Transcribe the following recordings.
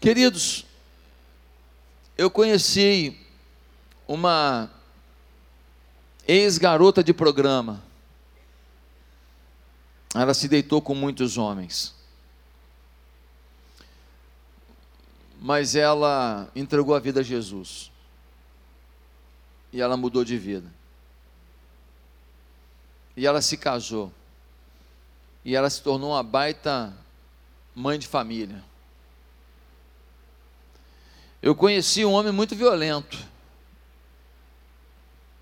Queridos, eu conheci uma ex-garota de programa. Ela se deitou com muitos homens. Mas ela entregou a vida a Jesus. E ela mudou de vida. E ela se casou. E ela se tornou uma baita mãe de família. Eu conheci um homem muito violento.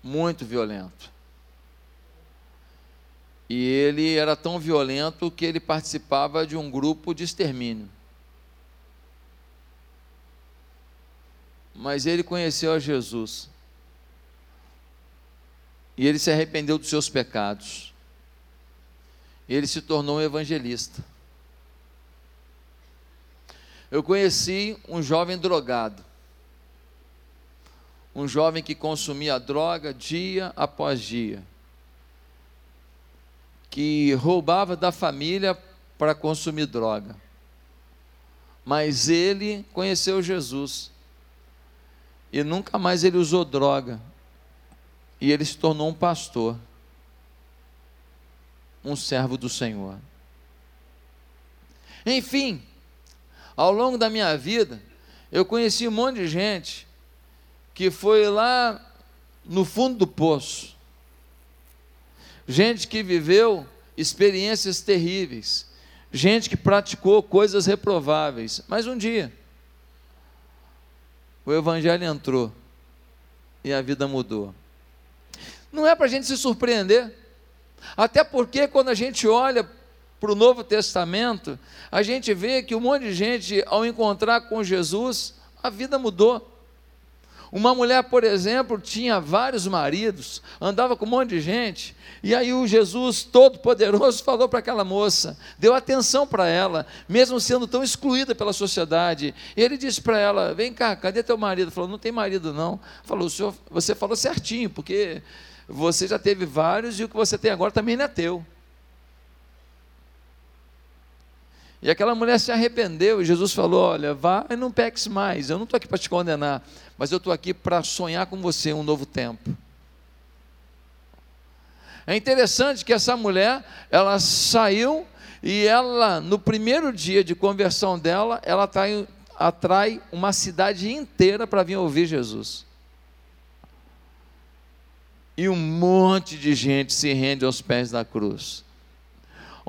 Muito violento. E ele era tão violento que ele participava de um grupo de extermínio. Mas ele conheceu a Jesus. E ele se arrependeu dos seus pecados. Ele se tornou um evangelista. Eu conheci um jovem drogado. Um jovem que consumia droga dia após dia. Que roubava da família para consumir droga. Mas ele conheceu Jesus. E nunca mais ele usou droga. E ele se tornou um pastor. Um servo do Senhor. Enfim, ao longo da minha vida, eu conheci um monte de gente que foi lá no fundo do poço. Gente que viveu experiências terríveis. Gente que praticou coisas reprováveis. Mas um dia, o Evangelho entrou e a vida mudou. Não é para a gente se surpreender, até porque quando a gente olha para o Novo Testamento, a gente vê que um monte de gente, ao encontrar com Jesus, a vida mudou. Uma mulher, por exemplo, tinha vários maridos, andava com um monte de gente, e aí o Jesus Todo-Poderoso falou para aquela moça, deu atenção para ela, mesmo sendo tão excluída pela sociedade. E ele disse para ela: Vem cá, cadê teu marido? Falou: Não tem marido, não. Falou: senhor, Você falou certinho, porque você já teve vários e o que você tem agora também não é teu. E aquela mulher se arrependeu, e Jesus falou: Olha, vá e não peques mais. Eu não estou aqui para te condenar, mas eu estou aqui para sonhar com você um novo tempo. É interessante que essa mulher, ela saiu e ela, no primeiro dia de conversão dela, ela atrai, atrai uma cidade inteira para vir ouvir Jesus. E um monte de gente se rende aos pés da cruz.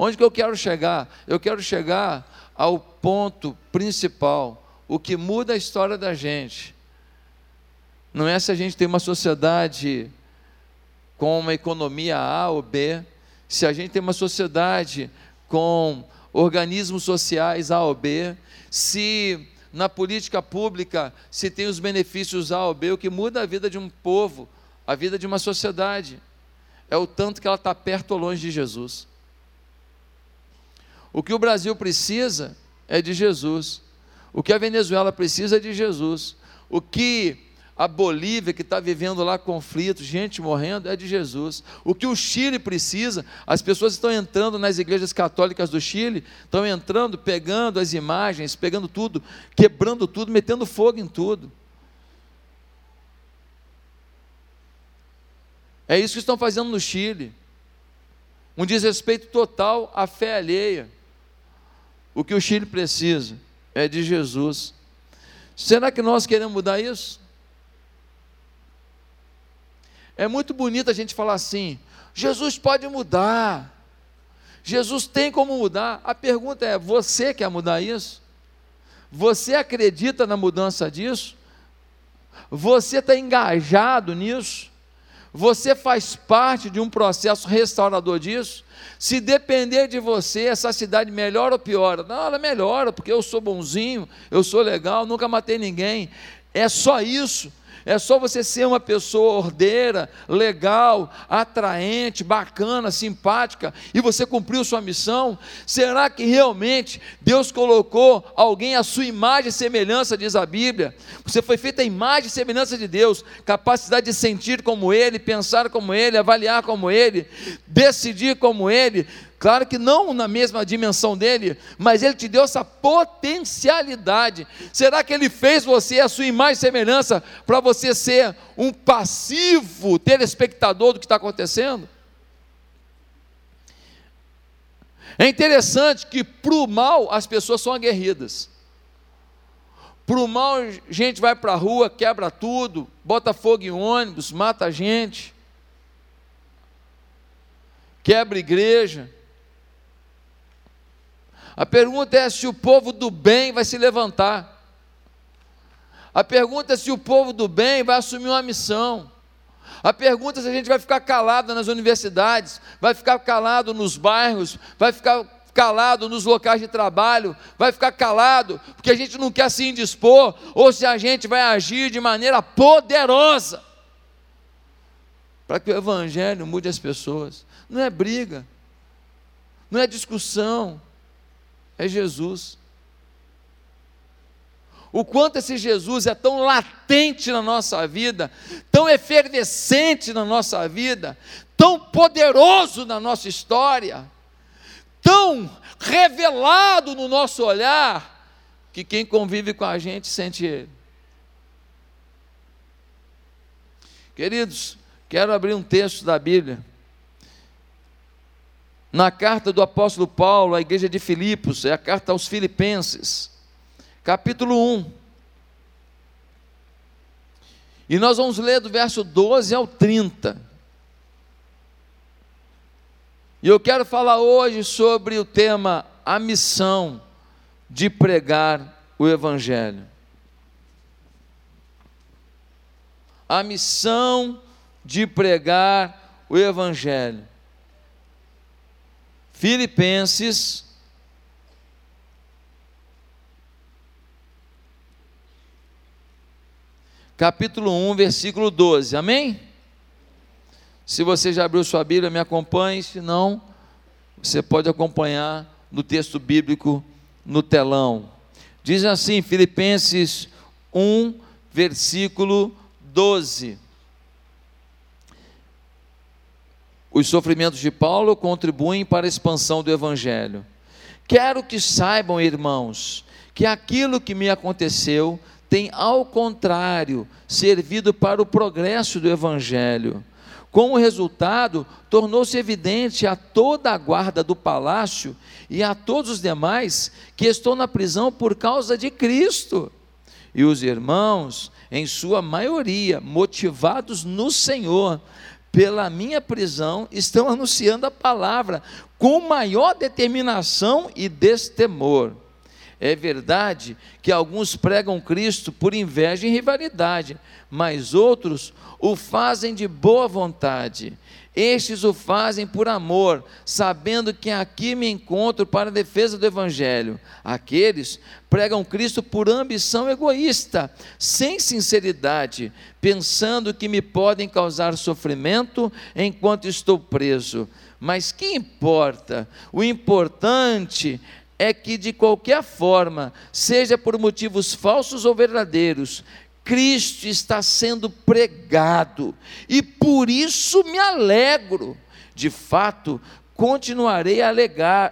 Onde que eu quero chegar? Eu quero chegar ao ponto principal, o que muda a história da gente. Não é se a gente tem uma sociedade com uma economia A ou B, se a gente tem uma sociedade com organismos sociais A ou B, se na política pública se tem os benefícios A ou B, o que muda a vida de um povo, a vida de uma sociedade, é o tanto que ela está perto ou longe de Jesus. O que o Brasil precisa é de Jesus. O que a Venezuela precisa é de Jesus. O que a Bolívia, que está vivendo lá conflitos, gente morrendo, é de Jesus. O que o Chile precisa, as pessoas estão entrando nas igrejas católicas do Chile, estão entrando, pegando as imagens, pegando tudo, quebrando tudo, metendo fogo em tudo. É isso que estão fazendo no Chile. Um desrespeito total à fé alheia. O que o Chile precisa é de Jesus. Será que nós queremos mudar isso? É muito bonito a gente falar assim: Jesus pode mudar. Jesus tem como mudar. A pergunta é: você quer mudar isso? Você acredita na mudança disso? Você está engajado nisso? Você faz parte de um processo restaurador disso? Se depender de você, essa cidade melhora ou piora? Não, ela melhora, porque eu sou bonzinho, eu sou legal, nunca matei ninguém. É só isso. É só você ser uma pessoa ordeira, legal, atraente, bacana, simpática, e você cumpriu sua missão? Será que realmente Deus colocou alguém à sua imagem e semelhança, diz a Bíblia? Você foi feita a imagem e semelhança de Deus, capacidade de sentir como Ele, pensar como Ele, avaliar como Ele, decidir como Ele Claro que não na mesma dimensão dele, mas ele te deu essa potencialidade. Será que ele fez você a sua imagem e semelhança para você ser um passivo telespectador do que está acontecendo? É interessante que para o mal as pessoas são aguerridas. Para o mal, gente vai para a rua, quebra tudo, bota fogo em ônibus, mata gente, quebra igreja. A pergunta é se o povo do bem vai se levantar. A pergunta é se o povo do bem vai assumir uma missão. A pergunta é se a gente vai ficar calado nas universidades, vai ficar calado nos bairros, vai ficar calado nos locais de trabalho, vai ficar calado porque a gente não quer se indispor, ou se a gente vai agir de maneira poderosa para que o Evangelho mude as pessoas. Não é briga, não é discussão, é Jesus o quanto esse Jesus é tão latente na nossa vida, tão efervescente na nossa vida, tão poderoso na nossa história, tão revelado no nosso olhar, que quem convive com a gente sente Ele. Queridos, quero abrir um texto da Bíblia. Na carta do apóstolo Paulo à igreja de Filipos, é a carta aos Filipenses capítulo 1. E nós vamos ler do verso 12 ao 30. E eu quero falar hoje sobre o tema a missão de pregar o Evangelho. A missão de pregar o Evangelho. Filipenses capítulo 1, versículo 12. Amém? Se você já abriu sua Bíblia, me acompanhe, se não, você pode acompanhar no texto bíblico no telão. Diz assim, Filipenses 1, versículo 12. Os sofrimentos de Paulo contribuem para a expansão do Evangelho. Quero que saibam, irmãos, que aquilo que me aconteceu tem, ao contrário, servido para o progresso do Evangelho. Como resultado, tornou-se evidente a toda a guarda do palácio e a todos os demais que estou na prisão por causa de Cristo. E os irmãos, em sua maioria, motivados no Senhor, pela minha prisão, estão anunciando a palavra com maior determinação e destemor. É verdade que alguns pregam Cristo por inveja e rivalidade, mas outros o fazem de boa vontade. Estes o fazem por amor, sabendo que aqui me encontro para a defesa do Evangelho. Aqueles pregam Cristo por ambição egoísta, sem sinceridade, pensando que me podem causar sofrimento enquanto estou preso. Mas que importa? O importante é que, de qualquer forma, seja por motivos falsos ou verdadeiros, Cristo está sendo pregado, e por isso me alegro. De fato, continuarei a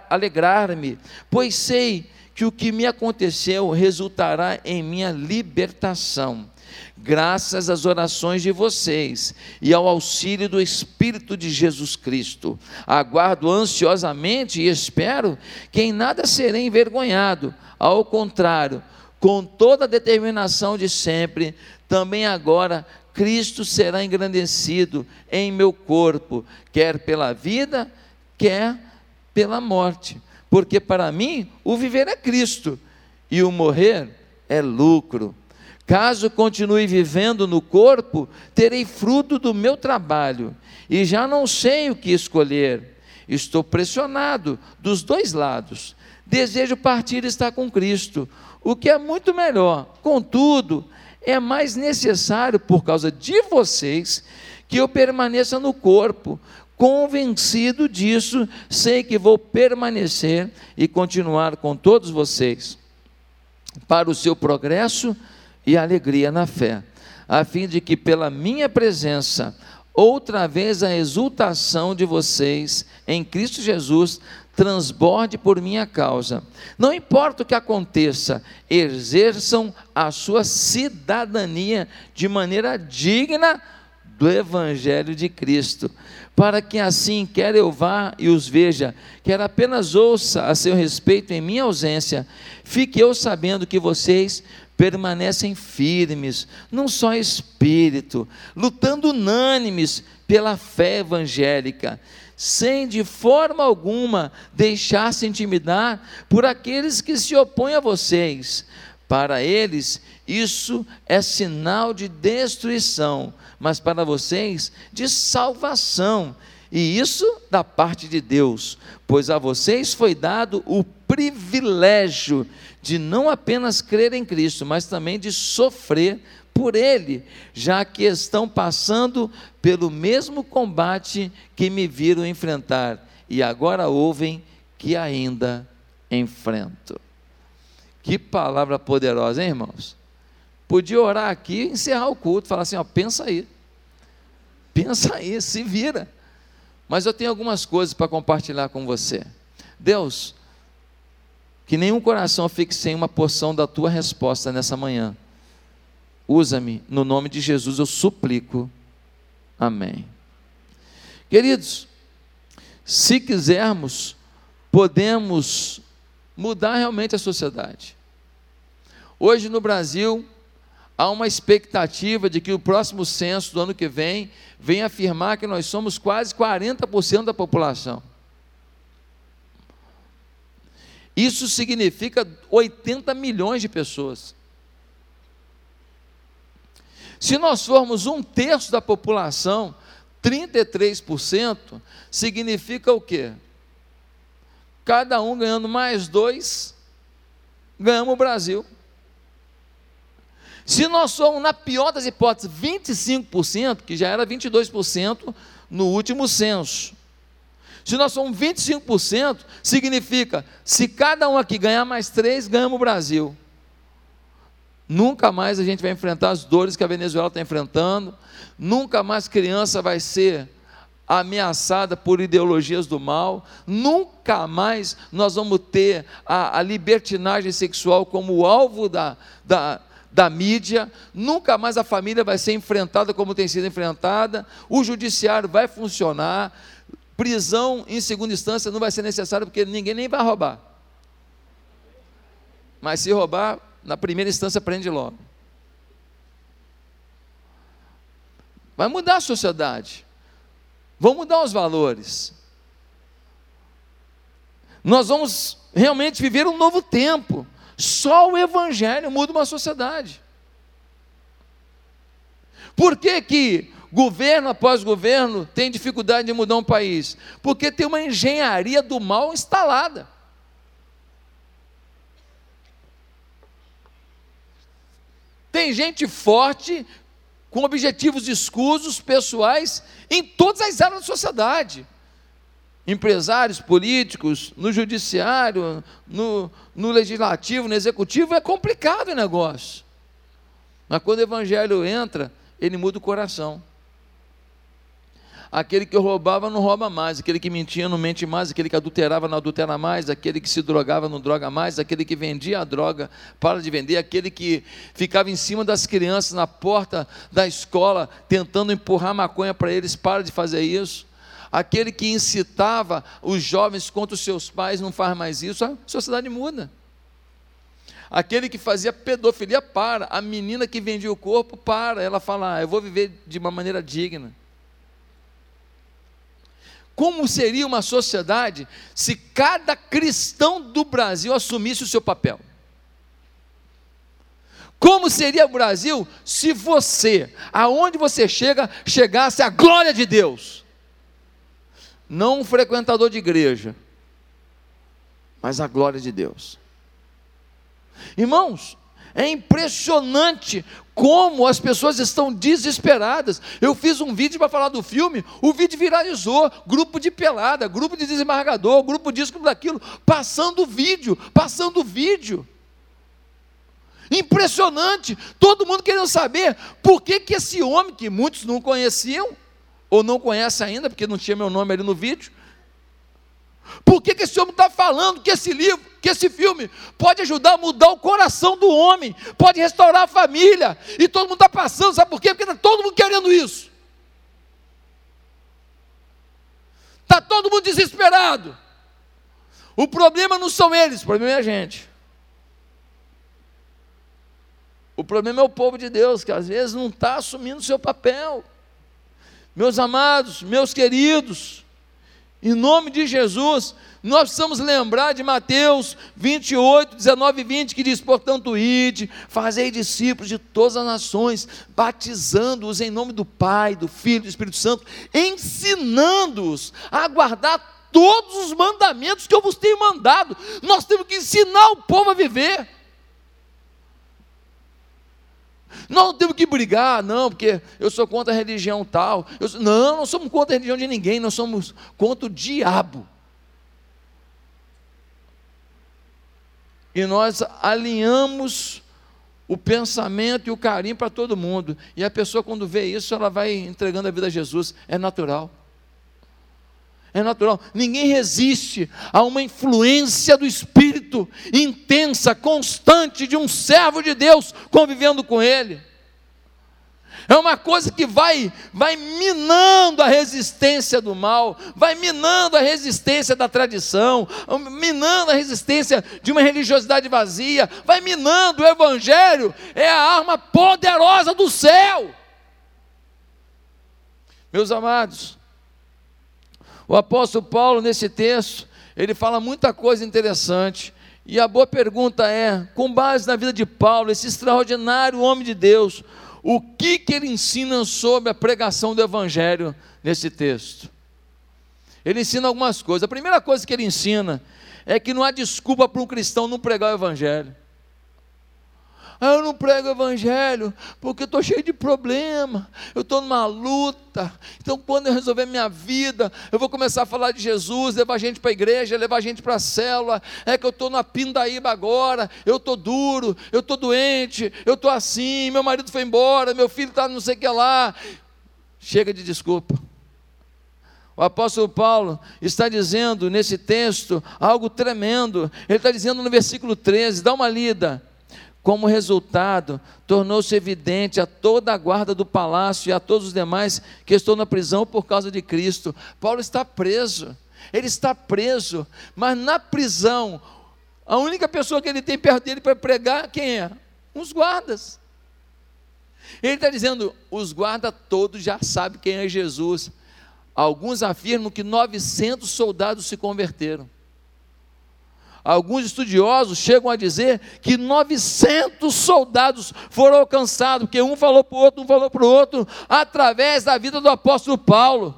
alegrar-me, pois sei que o que me aconteceu resultará em minha libertação graças às orações de vocês e ao auxílio do Espírito de Jesus Cristo. Aguardo ansiosamente e espero que em nada serei envergonhado, ao contrário, com toda a determinação de sempre, também agora Cristo será engrandecido em meu corpo, quer pela vida, quer pela morte. Porque para mim o viver é Cristo e o morrer é lucro. Caso continue vivendo no corpo, terei fruto do meu trabalho e já não sei o que escolher. Estou pressionado dos dois lados. Desejo partir e estar com Cristo, o que é muito melhor. Contudo, é mais necessário, por causa de vocês, que eu permaneça no corpo. Convencido disso, sei que vou permanecer e continuar com todos vocês para o seu progresso e alegria na fé, a fim de que pela minha presença outra vez a exultação de vocês em Cristo Jesus transborde por minha causa. Não importa o que aconteça, exerçam a sua cidadania de maneira digna do Evangelho de Cristo, para que assim, quer eu vá e os veja, quer apenas ouça a seu respeito em minha ausência, fique eu sabendo que vocês permanecem firmes, num só espírito, lutando unânimes pela fé evangélica, sem de forma alguma deixar-se intimidar por aqueles que se opõem a vocês. Para eles, isso é sinal de destruição, mas para vocês, de salvação. E isso da parte de Deus, pois a vocês foi dado o privilégio de não apenas crer em Cristo, mas também de sofrer por Ele, já que estão passando pelo mesmo combate que me viram enfrentar e agora ouvem que ainda enfrento. Que palavra poderosa, hein, irmãos? Podia orar aqui e encerrar o culto, falar assim: ó, pensa aí, pensa aí, se vira. Mas eu tenho algumas coisas para compartilhar com você. Deus, que nenhum coração fique sem uma porção da tua resposta nessa manhã. Usa-me, no nome de Jesus eu suplico. Amém. Queridos, se quisermos, podemos mudar realmente a sociedade. Hoje no Brasil, há uma expectativa de que o próximo censo do ano que vem venha afirmar que nós somos quase 40% da população. Isso significa 80 milhões de pessoas. Se nós formos um terço da população, 33%, significa o quê? Cada um ganhando mais dois, ganhamos o Brasil. Se nós somos, na pior das hipóteses, 25%, que já era 22% no último censo, se nós somos 25%, significa, se cada um aqui ganhar mais três, ganhamos o Brasil. Nunca mais a gente vai enfrentar as dores que a Venezuela está enfrentando, nunca mais criança vai ser ameaçada por ideologias do mal, nunca mais nós vamos ter a, a libertinagem sexual como alvo da, da, da mídia, nunca mais a família vai ser enfrentada como tem sido enfrentada, o judiciário vai funcionar, prisão em segunda instância não vai ser necessário porque ninguém nem vai roubar. Mas se roubar, na primeira instância prende logo. Vai mudar a sociedade. Vão mudar os valores. Nós vamos realmente viver um novo tempo. Só o Evangelho muda uma sociedade. Por que, que Governo após governo tem dificuldade de mudar um país, porque tem uma engenharia do mal instalada. Tem gente forte, com objetivos escusos, pessoais, em todas as áreas da sociedade. Empresários, políticos, no judiciário, no, no legislativo, no executivo, é complicado o negócio. Mas quando o evangelho entra, ele muda o coração. Aquele que roubava não rouba mais, aquele que mentia não mente mais, aquele que adulterava não adultera mais, aquele que se drogava não droga mais, aquele que vendia a droga para de vender, aquele que ficava em cima das crianças na porta da escola tentando empurrar maconha para eles, para de fazer isso. Aquele que incitava os jovens contra os seus pais não faz mais isso, a sociedade muda. Aquele que fazia pedofilia para, a menina que vendia o corpo para, ela fala: ah, eu vou viver de uma maneira digna. Como seria uma sociedade se cada cristão do Brasil assumisse o seu papel? Como seria o Brasil se você, aonde você chega, chegasse a glória de Deus? Não um frequentador de igreja, mas a glória de Deus. Irmãos, é impressionante como as pessoas estão desesperadas. Eu fiz um vídeo para falar do filme, o vídeo viralizou, grupo de pelada, grupo de desembargador, grupo disso, grupo daquilo, passando vídeo, passando vídeo. Impressionante, todo mundo querendo saber por que, que esse homem, que muitos não conheciam, ou não conhece ainda, porque não tinha meu nome ali no vídeo. Por que, que esse homem está falando que esse livro, que esse filme pode ajudar a mudar o coração do homem, pode restaurar a família, e todo mundo está passando, sabe por quê? Porque está todo mundo querendo isso. Está todo mundo desesperado. O problema não são eles, o problema é a gente. O problema é o povo de Deus, que às vezes não está assumindo o seu papel. Meus amados, meus queridos, em nome de Jesus, nós precisamos lembrar de Mateus 28, 19 e 20, que diz: Portanto, ide, fazei discípulos de todas as nações, batizando-os em nome do Pai, do Filho e do Espírito Santo, ensinando-os a guardar todos os mandamentos que eu vos tenho mandado. Nós temos que ensinar o povo a viver. Nós não temos que brigar, não, porque eu sou contra a religião tal. Sou, não, não somos contra a religião de ninguém, nós somos contra o diabo. E nós alinhamos o pensamento e o carinho para todo mundo. E a pessoa, quando vê isso, ela vai entregando a vida a Jesus. É natural. É natural. Ninguém resiste a uma influência do Espírito intensa, constante de um servo de Deus convivendo com ele. É uma coisa que vai, vai minando a resistência do mal, vai minando a resistência da tradição, minando a resistência de uma religiosidade vazia, vai minando o Evangelho, é a arma poderosa do céu. Meus amados, o apóstolo Paulo, nesse texto, ele fala muita coisa interessante. E a boa pergunta é: com base na vida de Paulo, esse extraordinário homem de Deus, o que, que ele ensina sobre a pregação do Evangelho nesse texto? Ele ensina algumas coisas. A primeira coisa que ele ensina é que não há desculpa para um cristão não pregar o Evangelho. Ah, eu não prego o evangelho porque estou cheio de problema, eu estou numa luta. Então, quando eu resolver minha vida, eu vou começar a falar de Jesus, levar gente para a igreja, levar gente para a célula. É que eu estou na pindaíba agora, eu estou duro, eu estou doente, eu estou assim, meu marido foi embora, meu filho está não sei o que lá. Chega de desculpa. O apóstolo Paulo está dizendo nesse texto algo tremendo. Ele está dizendo no versículo 13, dá uma lida. Como resultado, tornou-se evidente a toda a guarda do palácio e a todos os demais que estão na prisão por causa de Cristo. Paulo está preso, ele está preso, mas na prisão, a única pessoa que ele tem perto dele para pregar, quem é? Uns guardas. Ele está dizendo: os guardas todos já sabem quem é Jesus. Alguns afirmam que 900 soldados se converteram. Alguns estudiosos chegam a dizer que 900 soldados foram alcançados, porque um falou para o outro, um falou para o outro, através da vida do apóstolo Paulo.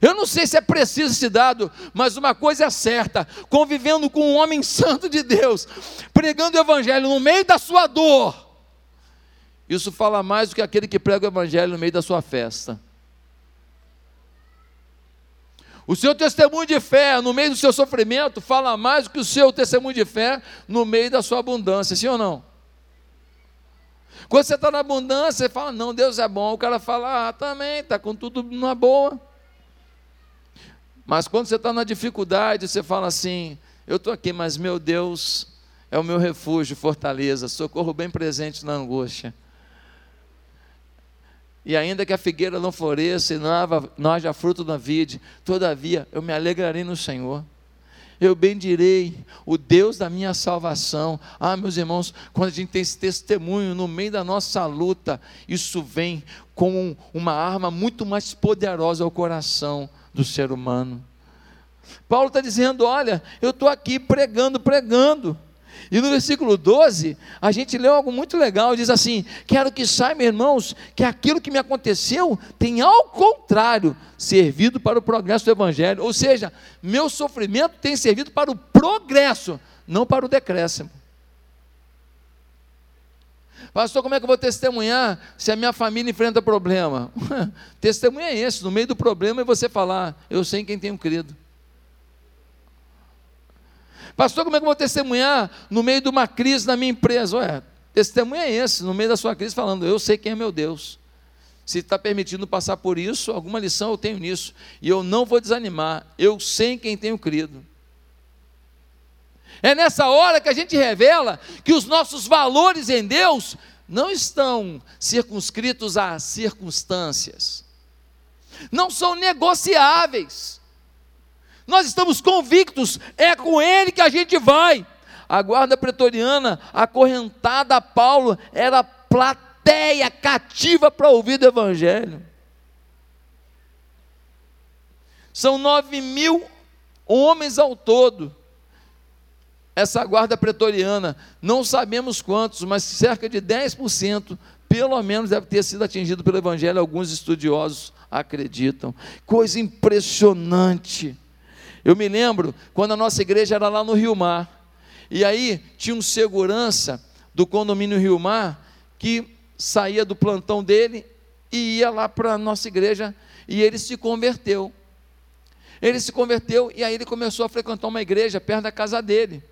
Eu não sei se é preciso esse dado, mas uma coisa é certa: convivendo com um homem santo de Deus, pregando o Evangelho no meio da sua dor, isso fala mais do que aquele que prega o Evangelho no meio da sua festa. O seu testemunho de fé no meio do seu sofrimento fala mais do que o seu testemunho de fé no meio da sua abundância, sim ou não? Quando você está na abundância, você fala, não, Deus é bom. O cara fala, ah, também, está com tudo na boa. Mas quando você está na dificuldade, você fala assim, eu estou aqui, mas meu Deus é o meu refúgio, fortaleza, socorro bem presente na angústia. E ainda que a figueira não floresça e não haja fruto na vide, todavia eu me alegrarei no Senhor. Eu bendirei o Deus da minha salvação. Ah, meus irmãos, quando a gente tem esse testemunho no meio da nossa luta, isso vem com uma arma muito mais poderosa ao coração do ser humano. Paulo está dizendo: olha, eu estou aqui pregando, pregando. E no versículo 12, a gente lê algo muito legal, diz assim: Quero que saibam, irmãos, que aquilo que me aconteceu tem ao contrário servido para o progresso do Evangelho. Ou seja, meu sofrimento tem servido para o progresso, não para o decréscimo. Pastor, como é que eu vou testemunhar se a minha família enfrenta problema? Testemunha é esse, no meio do problema é você falar, eu sei em quem tenho crido. Pastor, como é que eu vou testemunhar no meio de uma crise na minha empresa? Ué, testemunha é esse, no meio da sua crise, falando: Eu sei quem é meu Deus. se está permitindo passar por isso, alguma lição eu tenho nisso. E eu não vou desanimar. Eu sei em quem tenho crido. É nessa hora que a gente revela que os nossos valores em Deus não estão circunscritos a circunstâncias, não são negociáveis. Nós estamos convictos, é com Ele que a gente vai. A guarda pretoriana, acorrentada a Paulo, era plateia cativa para ouvir o Evangelho. São nove mil homens ao todo essa guarda pretoriana, não sabemos quantos, mas cerca de 10%, pelo menos deve ter sido atingido pelo Evangelho, alguns estudiosos acreditam. Coisa impressionante. Eu me lembro quando a nossa igreja era lá no Rio Mar, e aí tinha um segurança do condomínio Rio Mar que saía do plantão dele e ia lá para a nossa igreja, e ele se converteu. Ele se converteu e aí ele começou a frequentar uma igreja perto da casa dele.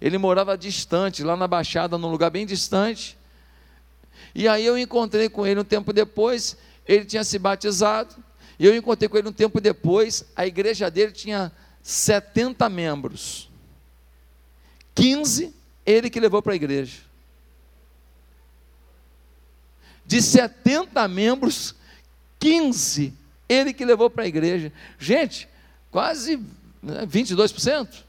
Ele morava distante, lá na Baixada, num lugar bem distante. E aí eu encontrei com ele um tempo depois, ele tinha se batizado, e eu encontrei com ele um tempo depois, a igreja dele tinha 70 membros. 15 ele que levou para a igreja. De 70 membros, 15 ele que levou para a igreja. Gente, quase né, 22%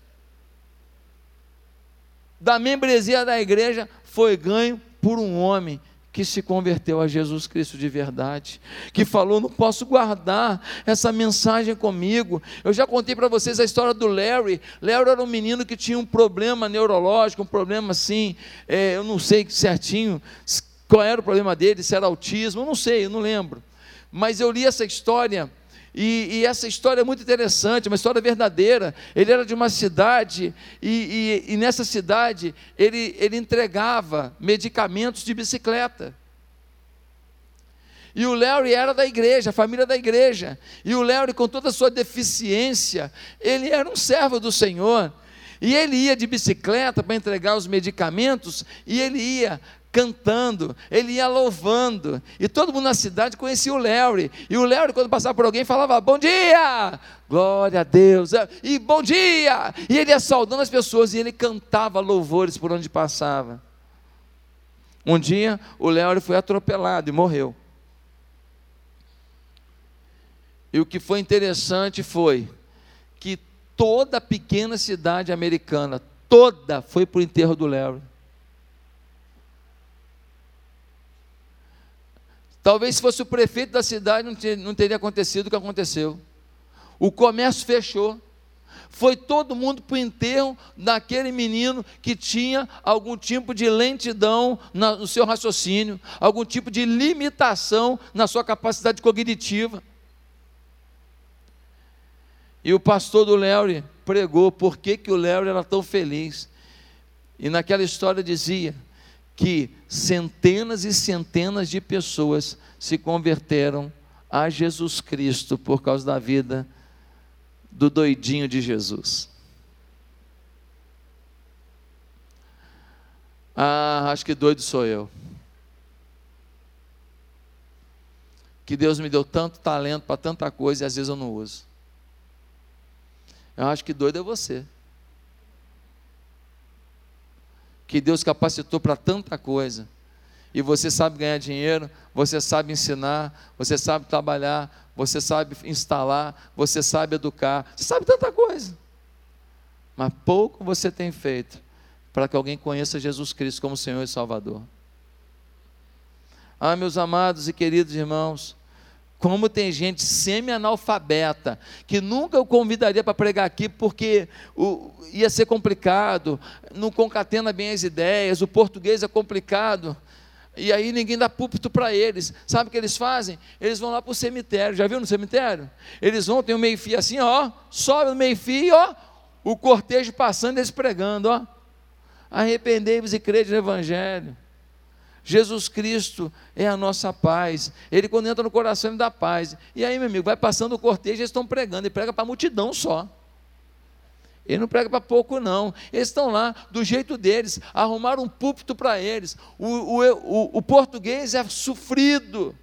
da membresia da igreja foi ganho por um homem que se converteu a Jesus Cristo de verdade, que falou: Não posso guardar essa mensagem comigo. Eu já contei para vocês a história do Larry. Larry era um menino que tinha um problema neurológico, um problema assim, é, eu não sei certinho qual era o problema dele, se era autismo, eu não sei, eu não lembro. Mas eu li essa história e, e, essa história é muito interessante, uma história verdadeira. Ele era de uma cidade, e, e, e nessa cidade ele, ele entregava medicamentos de bicicleta. E o Larry era da igreja, a família da igreja. E o Larry, com toda a sua deficiência, ele era um servo do Senhor. E ele ia de bicicleta para entregar os medicamentos, e ele ia cantando, ele ia louvando, e todo mundo na cidade conhecia o Larry, e o Larry, quando passava por alguém, falava: Bom dia, glória a Deus, e bom dia, e ele ia saudando as pessoas, e ele cantava louvores por onde passava. Um dia, o Larry foi atropelado e morreu. E o que foi interessante foi que toda pequena cidade americana, toda foi para o enterro do Larry. Talvez se fosse o prefeito da cidade não, ter, não teria acontecido o que aconteceu. O comércio fechou. Foi todo mundo para o enterro daquele menino que tinha algum tipo de lentidão no seu raciocínio, algum tipo de limitação na sua capacidade cognitiva. E o pastor do Larry pregou por que, que o Larry era tão feliz. E naquela história dizia que centenas e centenas de pessoas se converteram a Jesus Cristo por causa da vida do doidinho de Jesus. Ah, acho que doido sou eu. Que Deus me deu tanto talento para tanta coisa e às vezes eu não uso. Eu acho que doido é você. Que Deus capacitou para tanta coisa. E você sabe ganhar dinheiro, você sabe ensinar, você sabe trabalhar, você sabe instalar, você sabe educar, você sabe tanta coisa. Mas pouco você tem feito para que alguém conheça Jesus Cristo como Senhor e Salvador. Ah, meus amados e queridos irmãos, como tem gente semi-analfabeta, que nunca eu convidaria para pregar aqui porque o, ia ser complicado, não concatena bem as ideias, o português é complicado, e aí ninguém dá púlpito para eles. Sabe o que eles fazem? Eles vão lá para o cemitério, já viu no cemitério? Eles vão, tem um meio-fio assim, ó, sobe no meio-fio, ó, o cortejo passando, eles pregando, ó. Arrependei-vos e crede no Evangelho. Jesus Cristo é a nossa paz. Ele, quando entra no coração, ele dá paz. E aí, meu amigo, vai passando o cortejo, eles estão pregando. Ele prega para a multidão só. Ele não prega para pouco, não. Eles estão lá, do jeito deles, arrumaram um púlpito para eles. O, o, o, o português é sofrido.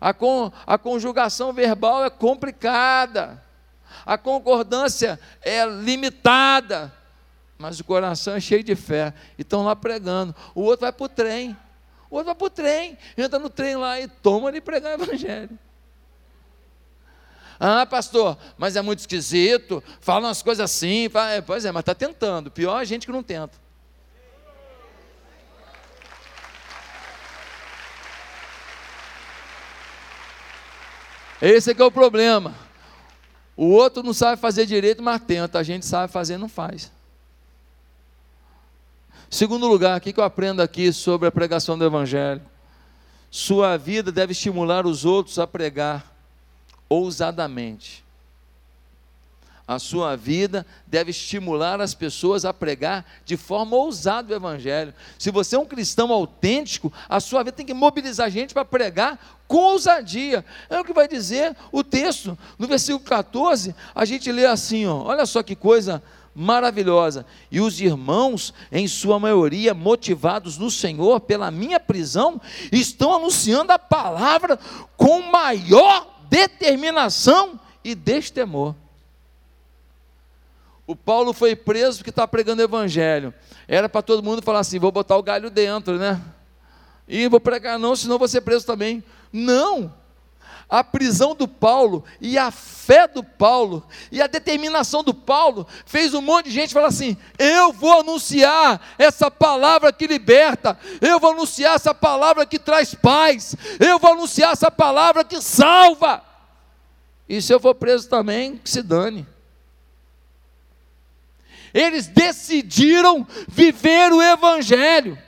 A, con, a conjugação verbal é complicada. A concordância é limitada. Mas o coração é cheio de fé. E estão lá pregando. O outro vai para o trem. O outro vai para o trem. Entra no trem lá e toma de pregar o evangelho. Ah, pastor, mas é muito esquisito, fala umas coisas assim. Fala, é, pois é, mas está tentando. Pior é a gente que não tenta. Esse é que é o problema. O outro não sabe fazer direito, mas tenta. A gente sabe fazer, não faz. Segundo lugar, o que eu aprendo aqui sobre a pregação do Evangelho? Sua vida deve estimular os outros a pregar ousadamente. A sua vida deve estimular as pessoas a pregar de forma ousada o Evangelho. Se você é um cristão autêntico, a sua vida tem que mobilizar a gente para pregar com ousadia. É o que vai dizer o texto. No versículo 14, a gente lê assim: ó, olha só que coisa maravilhosa. E os irmãos, em sua maioria, motivados no Senhor pela minha prisão, estão anunciando a palavra com maior determinação e destemor. O Paulo foi preso porque está pregando o evangelho. Era para todo mundo falar assim: vou botar o galho dentro, né? E vou pregar, não, senão vou ser preso também. Não! A prisão do Paulo e a fé do Paulo e a determinação do Paulo fez um monte de gente falar assim: eu vou anunciar essa palavra que liberta, eu vou anunciar essa palavra que traz paz, eu vou anunciar essa palavra que salva. E se eu for preso também, que se dane. Eles decidiram viver o Evangelho.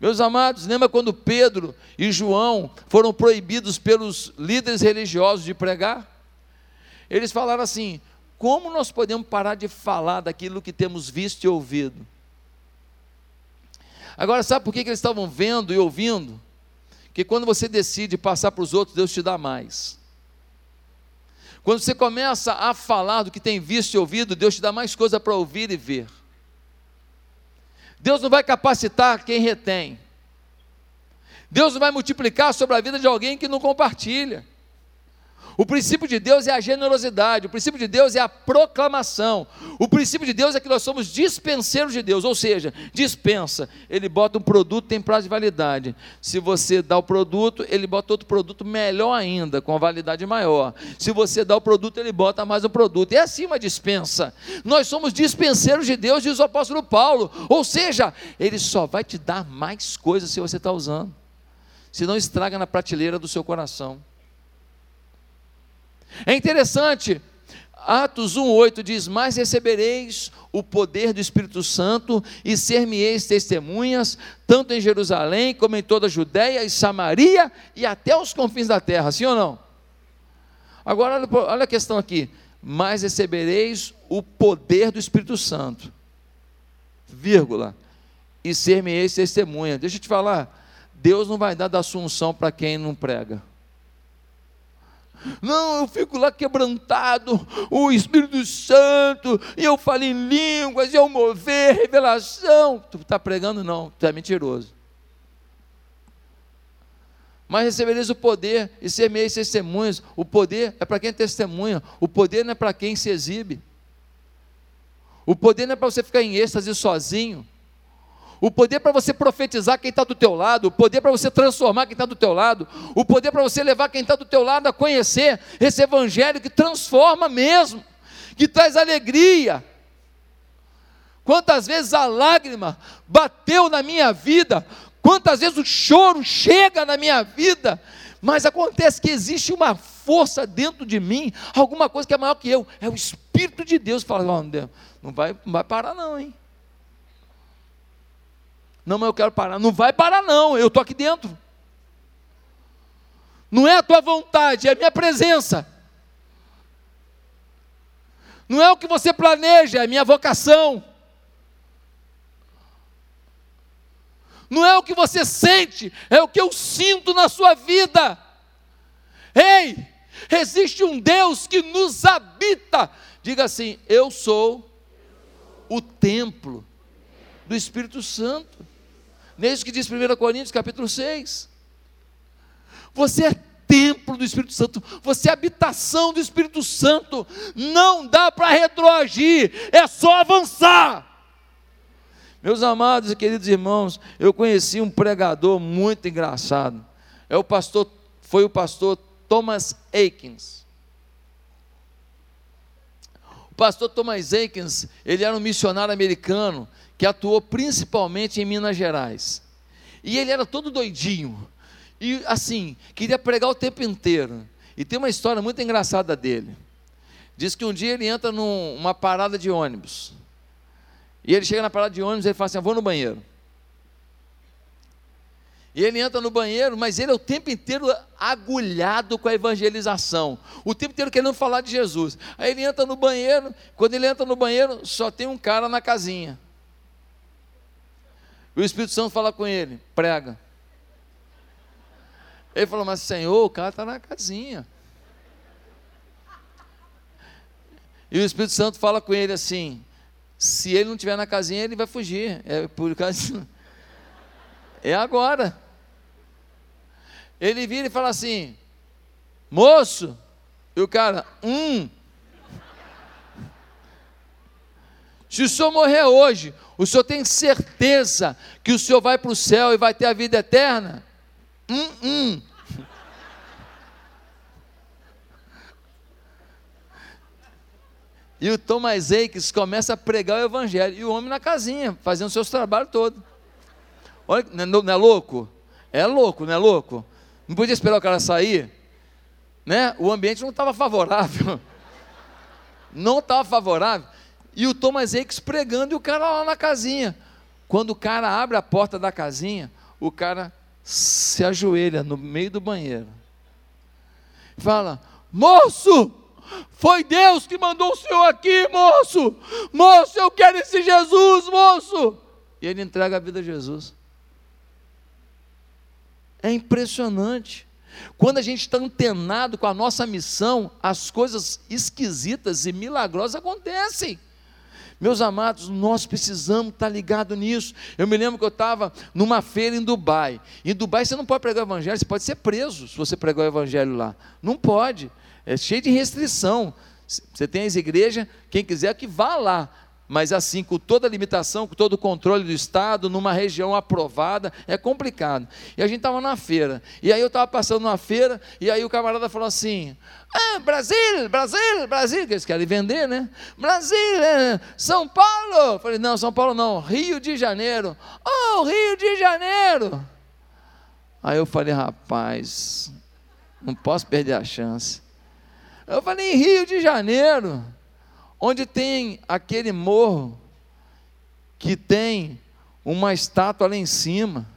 Meus amados, lembra quando Pedro e João foram proibidos pelos líderes religiosos de pregar? Eles falaram assim: como nós podemos parar de falar daquilo que temos visto e ouvido? Agora, sabe por que, que eles estavam vendo e ouvindo? Que quando você decide passar para os outros, Deus te dá mais. Quando você começa a falar do que tem visto e ouvido, Deus te dá mais coisa para ouvir e ver. Deus não vai capacitar quem retém. Deus não vai multiplicar sobre a vida de alguém que não compartilha. O princípio de Deus é a generosidade, o princípio de Deus é a proclamação, o princípio de Deus é que nós somos dispenseiros de Deus, ou seja, dispensa, ele bota um produto, tem prazo de validade. Se você dá o produto, ele bota outro produto melhor ainda, com validade maior. Se você dá o produto, ele bota mais um produto. É assim uma dispensa. Nós somos dispenseiros de Deus, diz o apóstolo Paulo, ou seja, ele só vai te dar mais coisas se você está usando. Se não estraga na prateleira do seu coração. É interessante, Atos 1,8 diz: Mas recebereis o poder do Espírito Santo e ser-me-eis testemunhas, tanto em Jerusalém como em toda a Judéia e Samaria e até os confins da terra, sim ou não? Agora, olha, a questão aqui: Mas recebereis o poder do Espírito Santo, vírgula, e ser-me-eis testemunha. Deixa eu te falar, Deus não vai dar da assunção para quem não prega. Não, eu fico lá quebrantado, o Espírito Santo, e eu falo em línguas, e eu mover, revelação. Tu está pregando? Não, tu é mentiroso. Mas recebereis o poder e semeis testemunhas. O poder é para quem testemunha, o poder não é para quem se exibe. O poder não é para você ficar em êxtase sozinho o poder para você profetizar quem está do teu lado, o poder para você transformar quem está do teu lado, o poder para você levar quem está do teu lado a conhecer esse evangelho que transforma mesmo, que traz alegria. Quantas vezes a lágrima bateu na minha vida, quantas vezes o choro chega na minha vida, mas acontece que existe uma força dentro de mim, alguma coisa que é maior que eu, é o Espírito de Deus. Fala, não vai, não vai parar, não, hein? Não, mas eu quero parar. Não vai parar, não. Eu estou aqui dentro. Não é a tua vontade, é a minha presença. Não é o que você planeja, é a minha vocação. Não é o que você sente, é o que eu sinto na sua vida. Ei, existe um Deus que nos habita. Diga assim: Eu sou o templo do Espírito Santo. Nem isso que diz 1 Coríntios capítulo 6. Você é templo do Espírito Santo, você é habitação do Espírito Santo. Não dá para retroagir, é só avançar. Meus amados e queridos irmãos, eu conheci um pregador muito engraçado. É o pastor, foi o pastor Thomas Aikens. O pastor Thomas Aikens, ele era um missionário americano que atuou principalmente em Minas Gerais. E ele era todo doidinho. E assim, queria pregar o tempo inteiro. E tem uma história muito engraçada dele. Diz que um dia ele entra numa parada de ônibus. E ele chega na parada de ônibus e ele fala assim: vou no banheiro. E ele entra no banheiro, mas ele é o tempo inteiro agulhado com a evangelização, o tempo inteiro querendo falar de Jesus. Aí ele entra no banheiro, quando ele entra no banheiro, só tem um cara na casinha. E o Espírito Santo fala com ele: prega. Ele falou, mas Senhor, o cara está na casinha. E o Espírito Santo fala com ele assim: se ele não estiver na casinha, ele vai fugir. É por causa. É agora. Ele vira e fala assim: moço, e o cara, hum. Se o senhor morrer hoje, o senhor tem certeza que o senhor vai para o céu e vai ter a vida eterna? Hum, hum. E o Thomas Aikes começa a pregar o evangelho. E o homem na casinha, fazendo seus trabalhos todos. Olha, não é louco? É louco, não é louco? Não podia esperar o cara sair? Né? O ambiente não estava favorável. Não estava favorável. E o Thomas Aikes pregando e o cara lá na casinha. Quando o cara abre a porta da casinha, o cara se ajoelha no meio do banheiro. Fala: Moço, foi Deus que mandou o senhor aqui, moço. Moço, eu quero esse Jesus, moço. E ele entrega a vida a Jesus. É impressionante. Quando a gente está antenado com a nossa missão, as coisas esquisitas e milagrosas acontecem. Meus amados, nós precisamos estar ligados nisso. Eu me lembro que eu estava numa feira em Dubai. Em Dubai você não pode pregar o evangelho, você pode ser preso se você pregar o evangelho lá. Não pode. É cheio de restrição. Você tem as igrejas, quem quiser que vá lá mas assim, com toda limitação, com todo o controle do Estado, numa região aprovada, é complicado. E a gente estava na feira, e aí eu estava passando na feira, e aí o camarada falou assim: Ah, Brasil, Brasil, Brasil, que eles querem vender, né? Brasil, é, São Paulo. Eu falei: Não, São Paulo não, Rio de Janeiro. Oh, Rio de Janeiro. Aí eu falei: Rapaz, não posso perder a chance. Eu falei: Rio de Janeiro onde tem aquele morro que tem uma estátua lá em cima,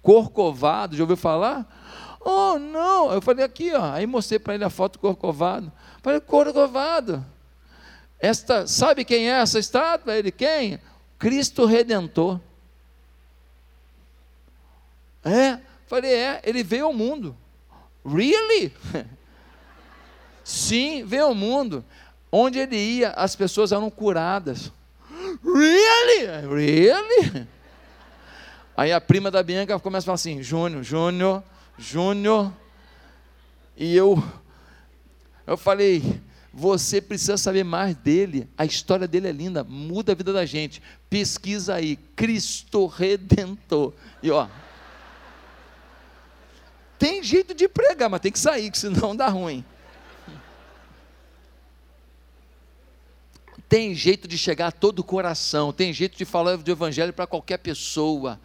Corcovado, já ouviu falar? Oh, não, eu falei aqui, ó, aí mostrei para ele a foto do Corcovado. Falei, Corcovado, esta, sabe quem é essa estátua? Ele, quem? Cristo Redentor. É, falei, é, ele veio ao mundo. Really? Sim, veio ao mundo. Onde ele ia, as pessoas eram curadas. Really? Really? Aí a prima da Bianca começa a falar assim: Júnior, Júnior, Júnior. E eu, eu falei: você precisa saber mais dele. A história dele é linda, muda a vida da gente. Pesquisa aí, Cristo Redentor. E ó, tem jeito de pregar, mas tem que sair, que senão dá ruim. Tem jeito de chegar a todo o coração, tem jeito de falar do Evangelho para qualquer pessoa.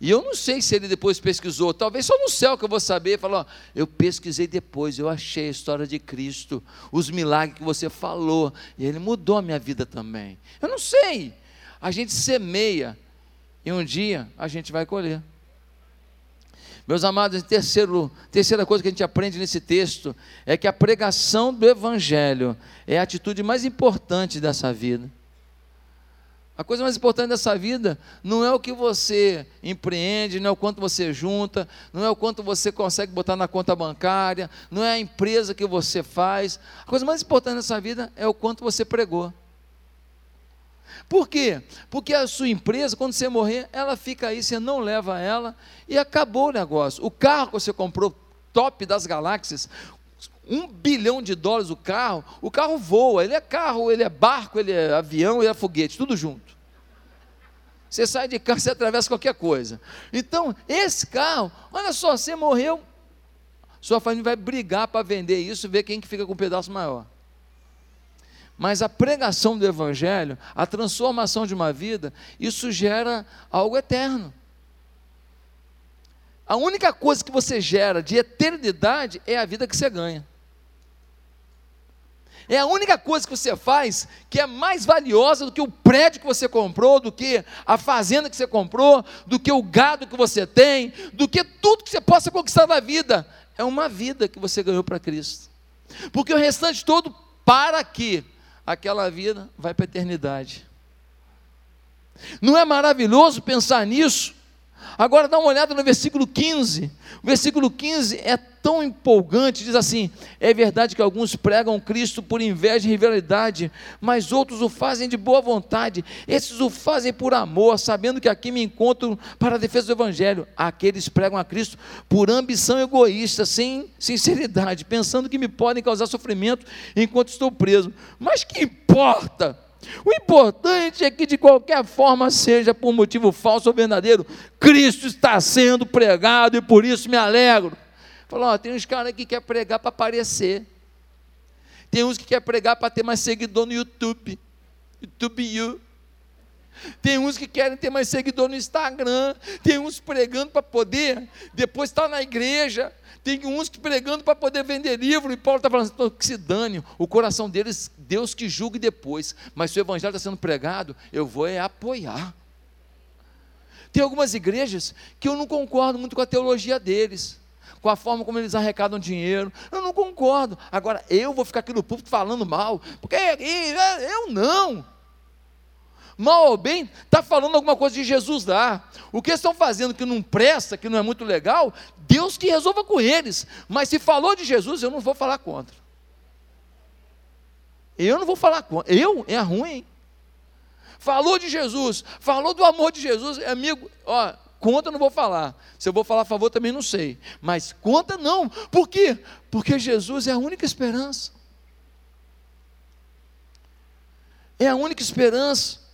E eu não sei se ele depois pesquisou, talvez só no céu que eu vou saber. Falou, eu pesquisei depois, eu achei a história de Cristo, os milagres que você falou, e ele mudou a minha vida também. Eu não sei. A gente semeia, e um dia a gente vai colher. Meus amados, terceiro, terceira coisa que a gente aprende nesse texto é que a pregação do Evangelho é a atitude mais importante dessa vida. A coisa mais importante dessa vida não é o que você empreende, não é o quanto você junta, não é o quanto você consegue botar na conta bancária, não é a empresa que você faz. A coisa mais importante dessa vida é o quanto você pregou. Por quê? Porque a sua empresa, quando você morrer, ela fica aí, você não leva ela e acabou o negócio. O carro que você comprou top das galáxias, um bilhão de dólares o carro, o carro voa, ele é carro, ele é barco, ele é avião, ele é foguete, tudo junto. Você sai de carro, você atravessa qualquer coisa. Então, esse carro, olha só, você morreu, sua família vai brigar para vender isso, ver quem que fica com um pedaço maior. Mas a pregação do Evangelho, a transformação de uma vida, isso gera algo eterno. A única coisa que você gera de eternidade é a vida que você ganha. É a única coisa que você faz que é mais valiosa do que o prédio que você comprou, do que a fazenda que você comprou, do que o gado que você tem, do que tudo que você possa conquistar na vida. É uma vida que você ganhou para Cristo. Porque o restante todo, para que aquela vida vai para a eternidade. Não é maravilhoso pensar nisso? Agora dá uma olhada no versículo 15. O versículo 15 é tão empolgante, diz assim: É verdade que alguns pregam Cristo por inveja e rivalidade, mas outros o fazem de boa vontade. Esses o fazem por amor, sabendo que aqui me encontro para a defesa do evangelho. Aqueles pregam a Cristo por ambição egoísta, sem sinceridade, pensando que me podem causar sofrimento enquanto estou preso. Mas que importa? O importante é que, de qualquer forma, seja por motivo falso ou verdadeiro, Cristo está sendo pregado e por isso me alegro. Falou, tem uns caras que quer pregar para aparecer. Tem uns que quer pregar para ter mais seguidor no YouTube. YouTube You. Tem uns que querem ter mais seguidor no Instagram. Tem uns pregando para poder depois estar tá na igreja. Tem uns que pregando para poder vender livro, e Paulo está falando que se dane, o coração deles, Deus que julgue depois. Mas se o evangelho está sendo pregado, eu vou é apoiar. Tem algumas igrejas que eu não concordo muito com a teologia deles, com a forma como eles arrecadam dinheiro. Eu não concordo. Agora, eu vou ficar aqui no público falando mal, porque eu não mal ou bem, está falando alguma coisa de Jesus lá. O que estão fazendo que não presta, que não é muito legal, Deus que resolva com eles. Mas se falou de Jesus, eu não vou falar contra. Eu não vou falar contra. Eu é ruim. Falou de Jesus, falou do amor de Jesus, amigo, ó, conta não vou falar. Se eu vou falar a favor também não sei. Mas conta não. Por quê? Porque Jesus é a única esperança. É a única esperança.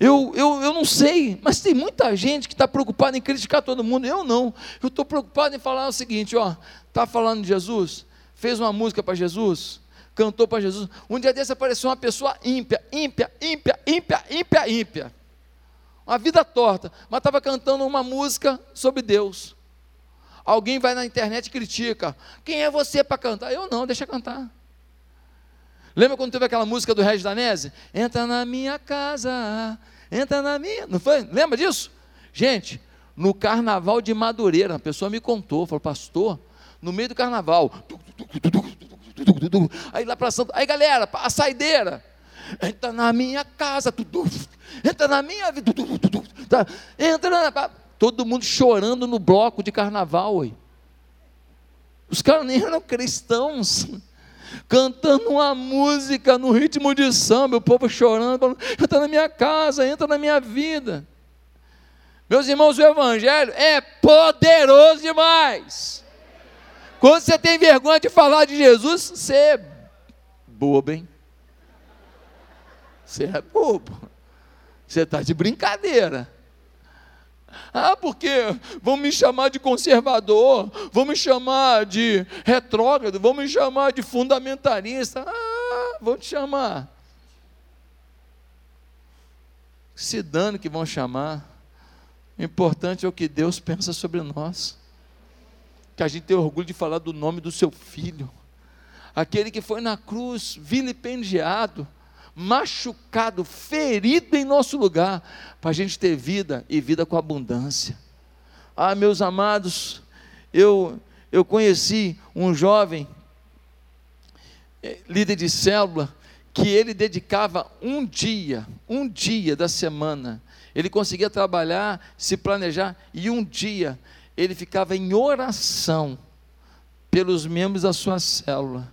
Eu, eu, eu não sei, mas tem muita gente que está preocupada em criticar todo mundo. Eu não. Eu estou preocupado em falar o seguinte: ó, está falando de Jesus, fez uma música para Jesus, cantou para Jesus. Um dia desse apareceu uma pessoa ímpia, ímpia, ímpia, ímpia, ímpia, ímpia. Uma vida torta, mas estava cantando uma música sobre Deus. Alguém vai na internet e critica. Quem é você para cantar? Eu não, deixa cantar. Lembra quando teve aquela música do Regis Danese? Entra na minha casa, entra na minha. Não foi? Lembra disso? Gente, no carnaval de Madureira, a pessoa me contou, falou, pastor, no meio do carnaval, aí lá para Santo, aí galera, a saideira, entra na minha casa, entra na minha vida, tá, entra na, todo mundo chorando no bloco de carnaval, oi. os caras nem eram cristãos, cantando uma música no ritmo de samba, o povo chorando, falando, entra na minha casa, entra na minha vida. Meus irmãos, o Evangelho é poderoso demais. Quando você tem vergonha de falar de Jesus, você é bobo, hein? Você é bobo. Você está de brincadeira. Ah, porque vão me chamar de conservador, vão me chamar de retrógrado, vão me chamar de fundamentalista. Ah, vão te chamar. Se dane que vão chamar. O importante é o que Deus pensa sobre nós. Que a gente tem orgulho de falar do nome do seu filho. Aquele que foi na cruz, vilipendiado machucado, ferido em nosso lugar, para a gente ter vida e vida com abundância. Ah, meus amados, eu, eu conheci um jovem, eh, líder de célula, que ele dedicava um dia, um dia da semana, ele conseguia trabalhar, se planejar, e um dia ele ficava em oração pelos membros da sua célula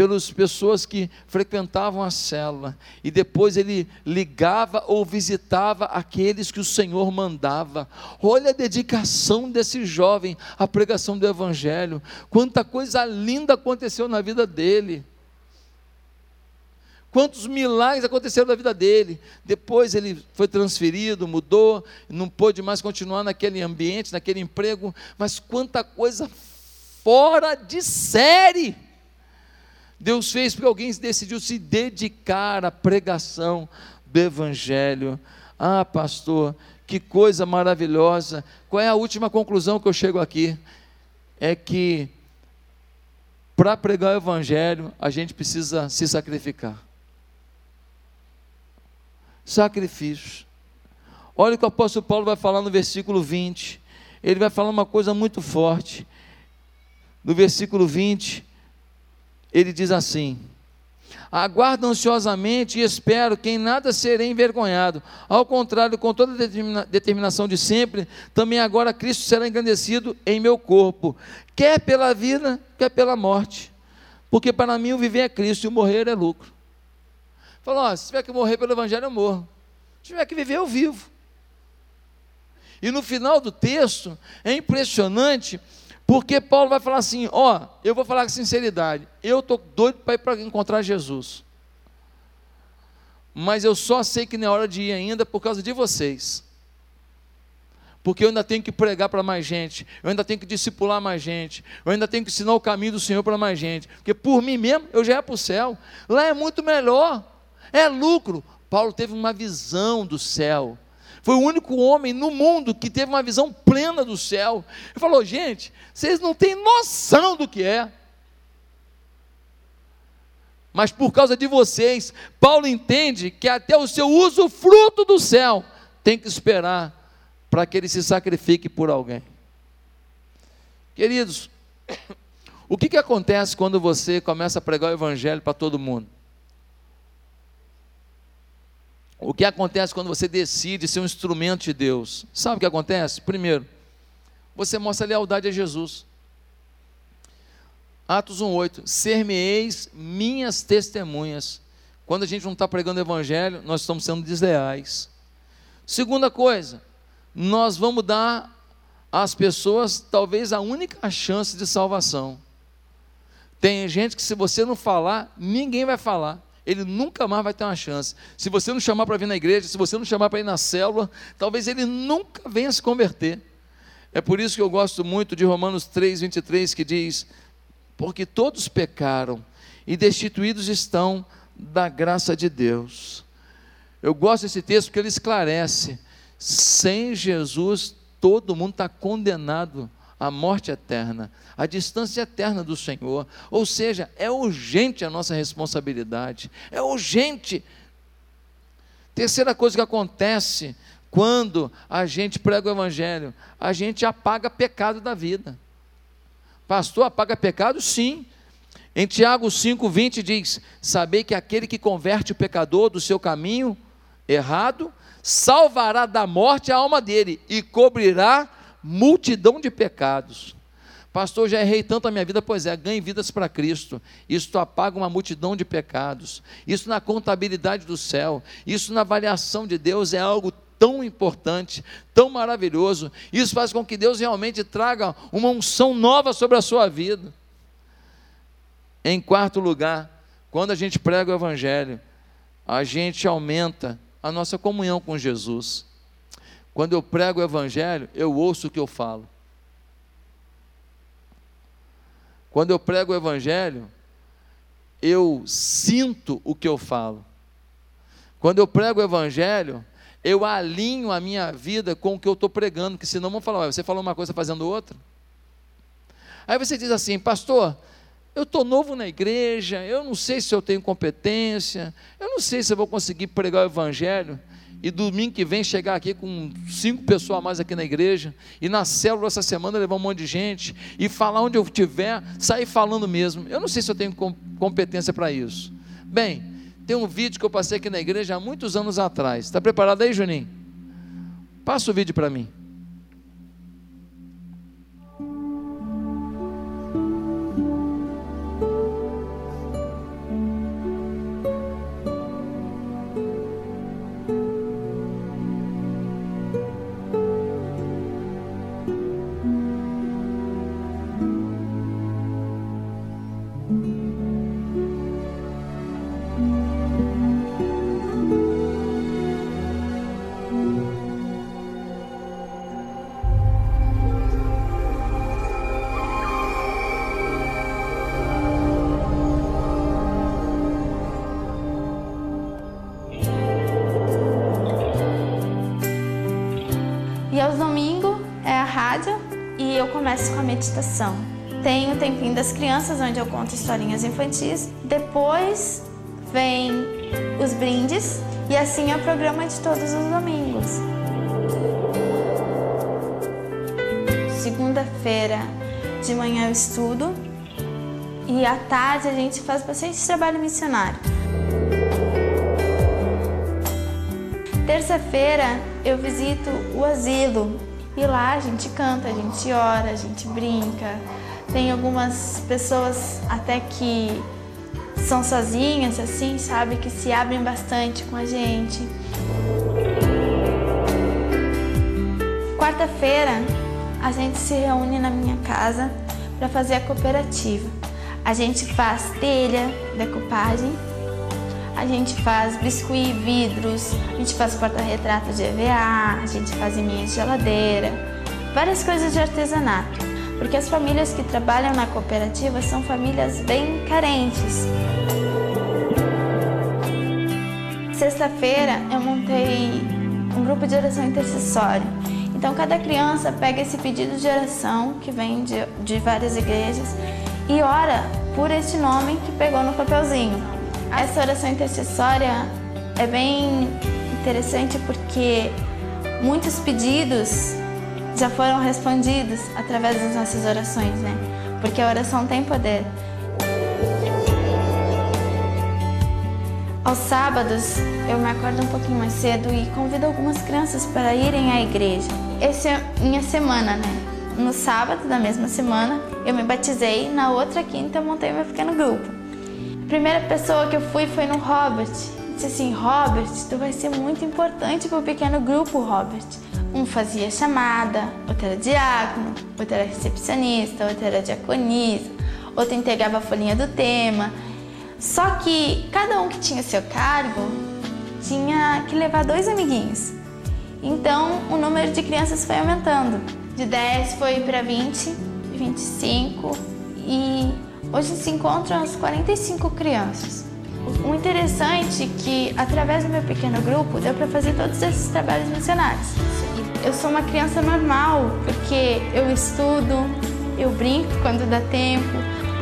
pelas pessoas que frequentavam a célula, e depois ele ligava ou visitava aqueles que o Senhor mandava. Olha a dedicação desse jovem à pregação do Evangelho, quanta coisa linda aconteceu na vida dele. Quantos milagres aconteceram na vida dele. Depois ele foi transferido, mudou, não pôde mais continuar naquele ambiente, naquele emprego, mas quanta coisa fora de série Deus fez porque alguém decidiu se dedicar à pregação do Evangelho. Ah, pastor, que coisa maravilhosa. Qual é a última conclusão que eu chego aqui? É que para pregar o Evangelho, a gente precisa se sacrificar. Sacrifício. Olha o que o apóstolo Paulo vai falar no versículo 20. Ele vai falar uma coisa muito forte. No versículo 20, ele diz assim: Aguardo ansiosamente e espero que em nada serei envergonhado. Ao contrário, com toda a determinação de sempre, também agora Cristo será engrandecido em meu corpo, quer pela vida, quer pela morte. Porque para mim o viver é Cristo e o morrer é lucro. Falou: se tiver que morrer pelo Evangelho, eu morro. Se tiver que viver, eu vivo. E no final do texto, é impressionante porque Paulo vai falar assim: ó, eu vou falar com sinceridade, eu estou doido para ir para encontrar Jesus. Mas eu só sei que não é hora de ir ainda por causa de vocês. Porque eu ainda tenho que pregar para mais gente, eu ainda tenho que discipular mais gente, eu ainda tenho que ensinar o caminho do Senhor para mais gente. Porque por mim mesmo eu já ia para o céu. Lá é muito melhor, é lucro. Paulo teve uma visão do céu. Foi o único homem no mundo que teve uma visão plena do céu. Ele falou: gente, vocês não têm noção do que é. Mas por causa de vocês, Paulo entende que até o seu uso fruto do céu tem que esperar para que ele se sacrifique por alguém. Queridos, o que, que acontece quando você começa a pregar o evangelho para todo mundo? O que acontece quando você decide ser um instrumento de Deus? Sabe o que acontece? Primeiro, você mostra lealdade a Jesus. Atos 1,8: Ser-me-eis minhas testemunhas. Quando a gente não está pregando o Evangelho, nós estamos sendo desleais. Segunda coisa, nós vamos dar às pessoas talvez a única chance de salvação. Tem gente que, se você não falar, ninguém vai falar ele nunca mais vai ter uma chance. Se você não chamar para vir na igreja, se você não chamar para ir na célula, talvez ele nunca venha se converter. É por isso que eu gosto muito de Romanos 3, 23, que diz: Porque todos pecaram e destituídos estão da graça de Deus. Eu gosto desse texto porque ele esclarece: sem Jesus, todo mundo está condenado a morte eterna, a distância eterna do Senhor. Ou seja, é urgente a nossa responsabilidade, é urgente. Terceira coisa que acontece quando a gente prega o Evangelho, a gente apaga pecado da vida. Pastor, apaga pecado? Sim. Em Tiago 5,20 diz: Sabei que aquele que converte o pecador do seu caminho errado, salvará da morte a alma dele e cobrirá multidão de pecados. Pastor, já errei tanto a minha vida, pois é, ganhe vidas para Cristo. Isso apaga uma multidão de pecados. Isso na contabilidade do céu, isso na avaliação de Deus é algo tão importante, tão maravilhoso. Isso faz com que Deus realmente traga uma unção nova sobre a sua vida. Em quarto lugar, quando a gente prega o Evangelho, a gente aumenta a nossa comunhão com Jesus. Quando eu prego o Evangelho, eu ouço o que eu falo. Quando eu prego o Evangelho, eu sinto o que eu falo. Quando eu prego o Evangelho, eu alinho a minha vida com o que eu estou pregando, que senão vão falar, você falou uma coisa fazendo outra. Aí você diz assim, pastor, eu estou novo na igreja, eu não sei se eu tenho competência, eu não sei se eu vou conseguir pregar o Evangelho e domingo que vem chegar aqui com cinco pessoas a mais aqui na igreja, e na célula essa semana levar um monte de gente, e falar onde eu estiver, sair falando mesmo. Eu não sei se eu tenho competência para isso. Bem, tem um vídeo que eu passei aqui na igreja há muitos anos atrás. Está preparado aí, Juninho? Passa o vídeo para mim. E aos domingos é a rádio e eu começo com a meditação. Tem o Tempinho das Crianças, onde eu conto historinhas infantis. Depois vem os brindes e assim é o programa de todos os domingos. Segunda-feira de manhã eu estudo e à tarde a gente faz bastante trabalho missionário. Terça-feira eu visito o asilo e lá a gente canta, a gente ora, a gente brinca. Tem algumas pessoas até que são sozinhas, assim, sabe, que se abrem bastante com a gente. Quarta-feira a gente se reúne na minha casa para fazer a cooperativa. A gente faz telha, decupagem, a gente faz biscuit, vidros, a gente faz porta-retrato de EVA, a gente faz minha de geladeira, várias coisas de artesanato. Porque as famílias que trabalham na cooperativa são famílias bem carentes. Sexta-feira eu montei um grupo de oração intercessória. Então cada criança pega esse pedido de oração que vem de, de várias igrejas e ora por este nome que pegou no papelzinho. Essa oração intercessória é bem interessante porque muitos pedidos já foram respondidos através das nossas orações, né? Porque a oração tem poder. Aos sábados eu me acordo um pouquinho mais cedo e convido algumas crianças para irem à igreja. Essa é minha semana, né? No sábado da mesma semana eu me batizei, na outra quinta eu montei meu pequeno grupo. Primeira pessoa que eu fui foi no Robert. disse assim: Robert, tu vai ser muito importante para o pequeno grupo, Robert. Um fazia chamada, outro era diácono, outro era recepcionista, outro era diaconisa, outro entregava a folhinha do tema. Só que cada um que tinha seu cargo tinha que levar dois amiguinhos. Então o número de crianças foi aumentando. De 10 foi para 20, 25 e hoje se encontram as 45 crianças. O interessante é que através do meu pequeno grupo deu para fazer todos esses trabalhos missionários. Eu sou uma criança normal porque eu estudo, eu brinco quando dá tempo,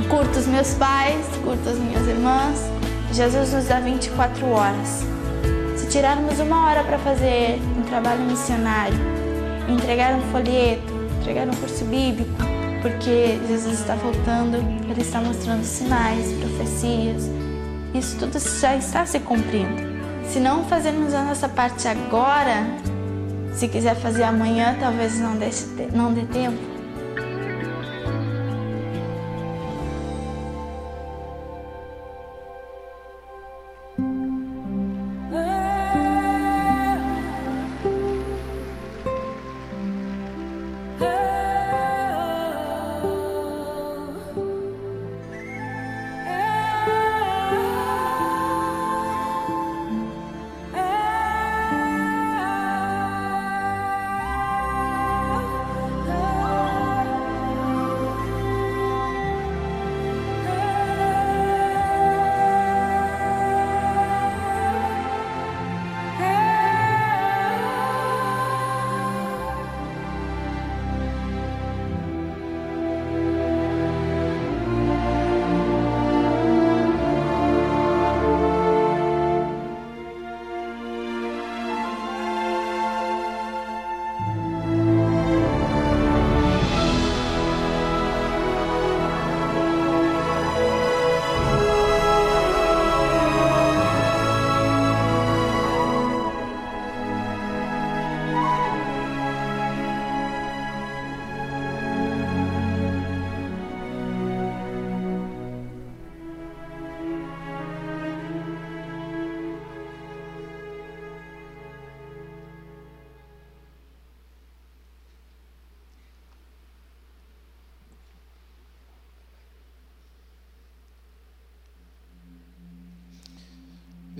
curto os meus pais, curto as minhas irmãs. Jesus nos dá 24 horas. Se tirarmos uma hora para fazer um trabalho missionário, entregar um folheto, entregar um curso bíblico, porque Jesus está voltando, Ele está mostrando sinais, profecias, isso tudo já está se cumprindo. Se não fazermos a nossa parte agora, se quiser fazer amanhã, talvez não, não dê tempo.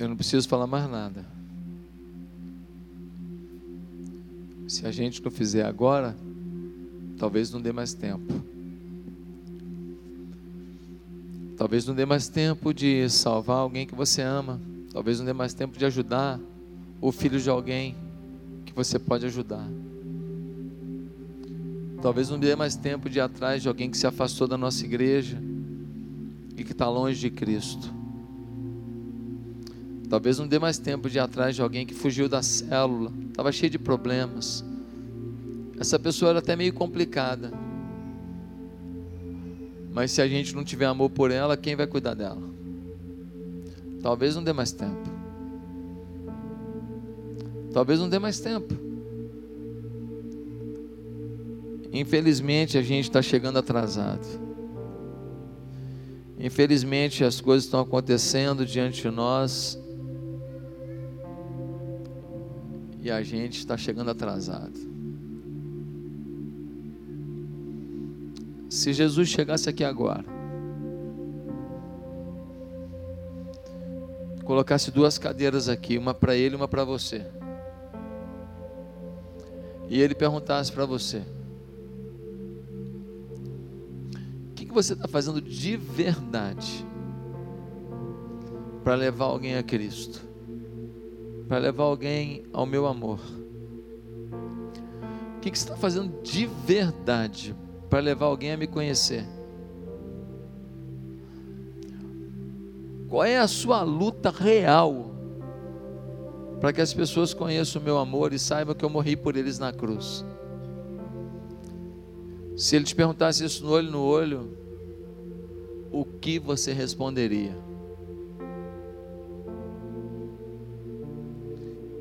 Eu não preciso falar mais nada. Se a gente não fizer agora, talvez não dê mais tempo. Talvez não dê mais tempo de salvar alguém que você ama. Talvez não dê mais tempo de ajudar o filho de alguém que você pode ajudar. Talvez não dê mais tempo de ir atrás de alguém que se afastou da nossa igreja e que está longe de Cristo. Talvez não dê mais tempo de ir atrás de alguém que fugiu da célula, estava cheio de problemas. Essa pessoa era até meio complicada. Mas se a gente não tiver amor por ela, quem vai cuidar dela? Talvez não dê mais tempo. Talvez não dê mais tempo. Infelizmente a gente está chegando atrasado. Infelizmente as coisas estão acontecendo diante de nós e a gente está chegando atrasado. Se Jesus chegasse aqui agora, colocasse duas cadeiras aqui, uma para ele e uma para você, e ele perguntasse para você: o que, que você está fazendo de verdade para levar alguém a Cristo? Para levar alguém ao meu amor? O que, que você está fazendo de verdade para levar alguém a me conhecer? Qual é a sua luta real para que as pessoas conheçam o meu amor e saibam que eu morri por eles na cruz? Se ele te perguntasse isso no olho no olho, o que você responderia?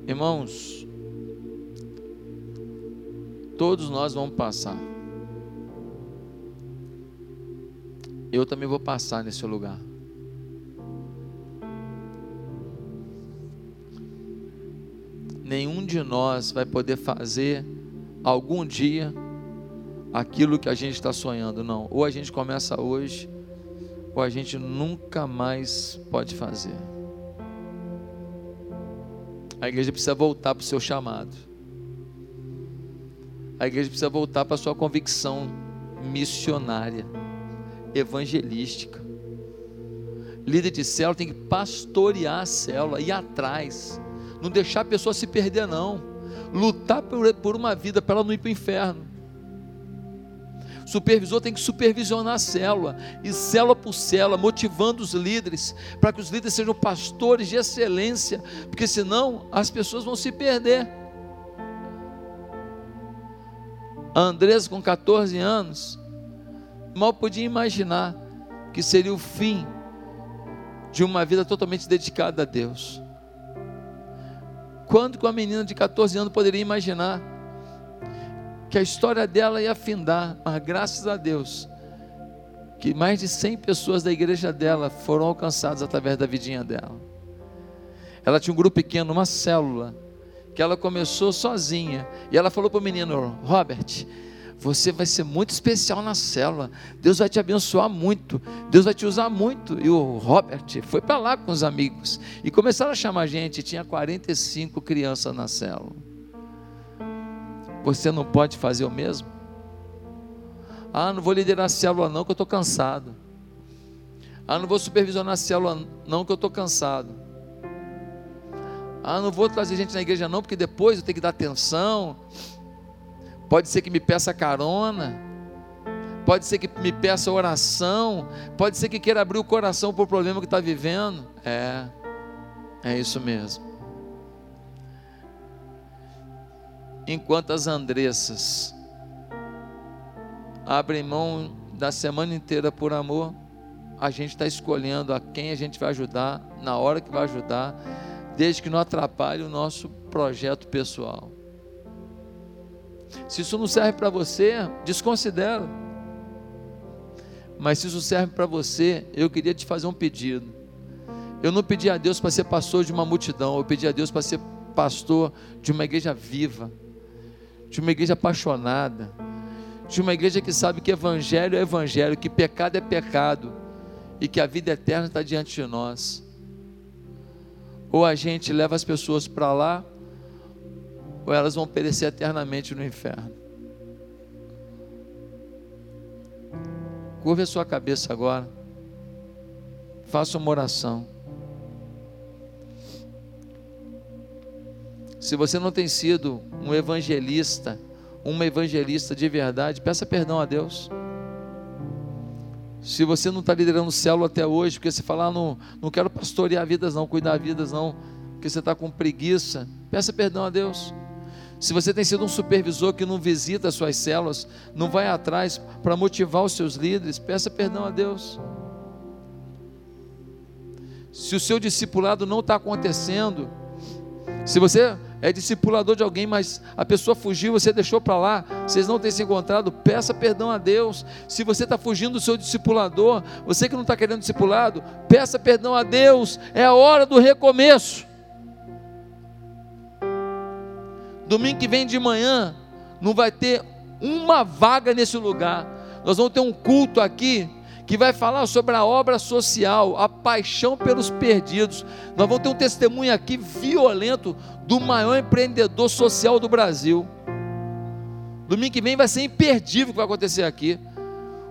Irmãos, todos nós vamos passar. eu também vou passar nesse lugar. Nenhum de nós vai poder fazer algum dia aquilo que a gente está sonhando, não. Ou a gente começa hoje, ou a gente nunca mais pode fazer. A igreja precisa voltar para o seu chamado. A igreja precisa voltar para a sua convicção missionária evangelística. Líder de célula tem que pastorear a célula, ir atrás, não deixar a pessoa se perder, não. Lutar por, uma vida para ela não ir para o inferno. Supervisor tem que supervisionar a célula, e célula por célula, motivando os líderes, para que os líderes sejam pastores de excelência, porque senão as pessoas vão se perder. A Andresa, com 14 anos, mal podia imaginar que seria o fim de uma vida totalmente dedicada a Deus. Quando que uma menina de 14 anos poderia imaginar que a história dela ia afindar, mas graças a Deus, que mais de 100 pessoas da igreja dela foram alcançadas através da vidinha dela. Ela tinha um grupo pequeno, uma célula, que ela começou sozinha, e ela falou para o menino, Robert, você vai ser muito especial na célula. Deus vai te abençoar muito. Deus vai te usar muito. E o Robert foi para lá com os amigos e começaram a chamar a gente. Tinha 45 crianças na célula. Você não pode fazer o mesmo? Ah, não vou liderar a célula não, que eu estou cansado. Ah, não vou supervisionar a célula não, que eu estou cansado. Ah, não vou trazer gente na igreja não, porque depois eu tenho que dar atenção. Pode ser que me peça carona, pode ser que me peça oração, pode ser que queira abrir o coração para o problema que está vivendo. É, é isso mesmo. Enquanto as Andressas abrem mão da semana inteira por amor, a gente está escolhendo a quem a gente vai ajudar, na hora que vai ajudar, desde que não atrapalhe o nosso projeto pessoal. Se isso não serve para você, desconsidera. Mas se isso serve para você, eu queria te fazer um pedido. Eu não pedi a Deus para ser pastor de uma multidão, eu pedi a Deus para ser pastor de uma igreja viva, de uma igreja apaixonada, de uma igreja que sabe que evangelho é evangelho, que pecado é pecado e que a vida eterna está diante de nós. Ou a gente leva as pessoas para lá, ou elas vão perecer eternamente no inferno. Curva a sua cabeça agora. Faça uma oração. Se você não tem sido um evangelista, uma evangelista de verdade, peça perdão a Deus. Se você não está liderando célula até hoje, porque você fala, ah, não, não quero pastorear vidas, não, cuidar vidas, não, porque você está com preguiça, peça perdão a Deus. Se você tem sido um supervisor que não visita as suas células, não vai atrás para motivar os seus líderes, peça perdão a Deus. Se o seu discipulado não está acontecendo, se você é discipulador de alguém, mas a pessoa fugiu, você deixou para lá, vocês não têm se encontrado, peça perdão a Deus. Se você está fugindo do seu discipulador, você que não está querendo discipulado, peça perdão a Deus, é a hora do recomeço. Domingo que vem de manhã, não vai ter uma vaga nesse lugar. Nós vamos ter um culto aqui que vai falar sobre a obra social, a paixão pelos perdidos. Nós vamos ter um testemunho aqui violento do maior empreendedor social do Brasil. Domingo que vem vai ser imperdível o que vai acontecer aqui.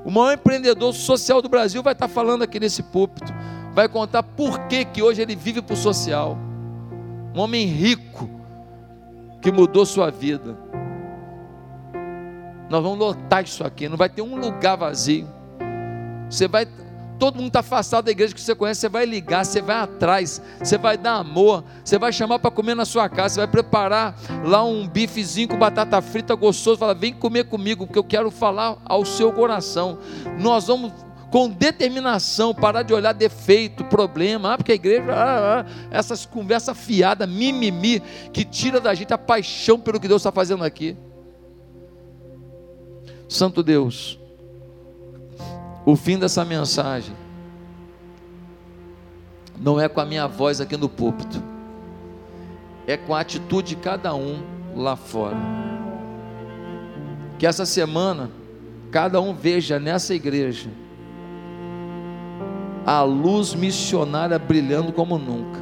O maior empreendedor social do Brasil vai estar falando aqui nesse púlpito. Vai contar por que, que hoje ele vive para o social. Um homem rico, que mudou sua vida. Nós vamos lotar isso aqui, não vai ter um lugar vazio. Você vai, todo mundo está afastado da igreja que você conhece, você vai ligar, você vai atrás, você vai dar amor, você vai chamar para comer na sua casa, você vai preparar lá um bifezinho com batata frita gostoso, fala, vem comer comigo, porque eu quero falar ao seu coração. Nós vamos com determinação, parar de olhar defeito, problema, ah, porque a igreja, ah, ah, essas conversas fiadas, mimimi, que tira da gente a paixão pelo que Deus está fazendo aqui. Santo Deus, o fim dessa mensagem não é com a minha voz aqui no púlpito, é com a atitude de cada um lá fora. Que essa semana, cada um veja nessa igreja a luz missionária brilhando como nunca.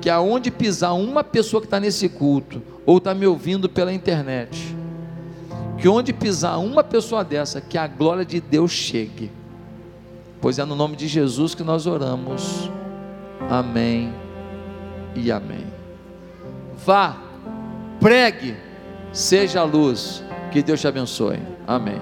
Que aonde pisar uma pessoa que está nesse culto, ou está me ouvindo pela internet, que onde pisar uma pessoa dessa, que a glória de Deus chegue. Pois é no nome de Jesus que nós oramos. Amém e amém. Vá, pregue, seja a luz. Que Deus te abençoe. Amém.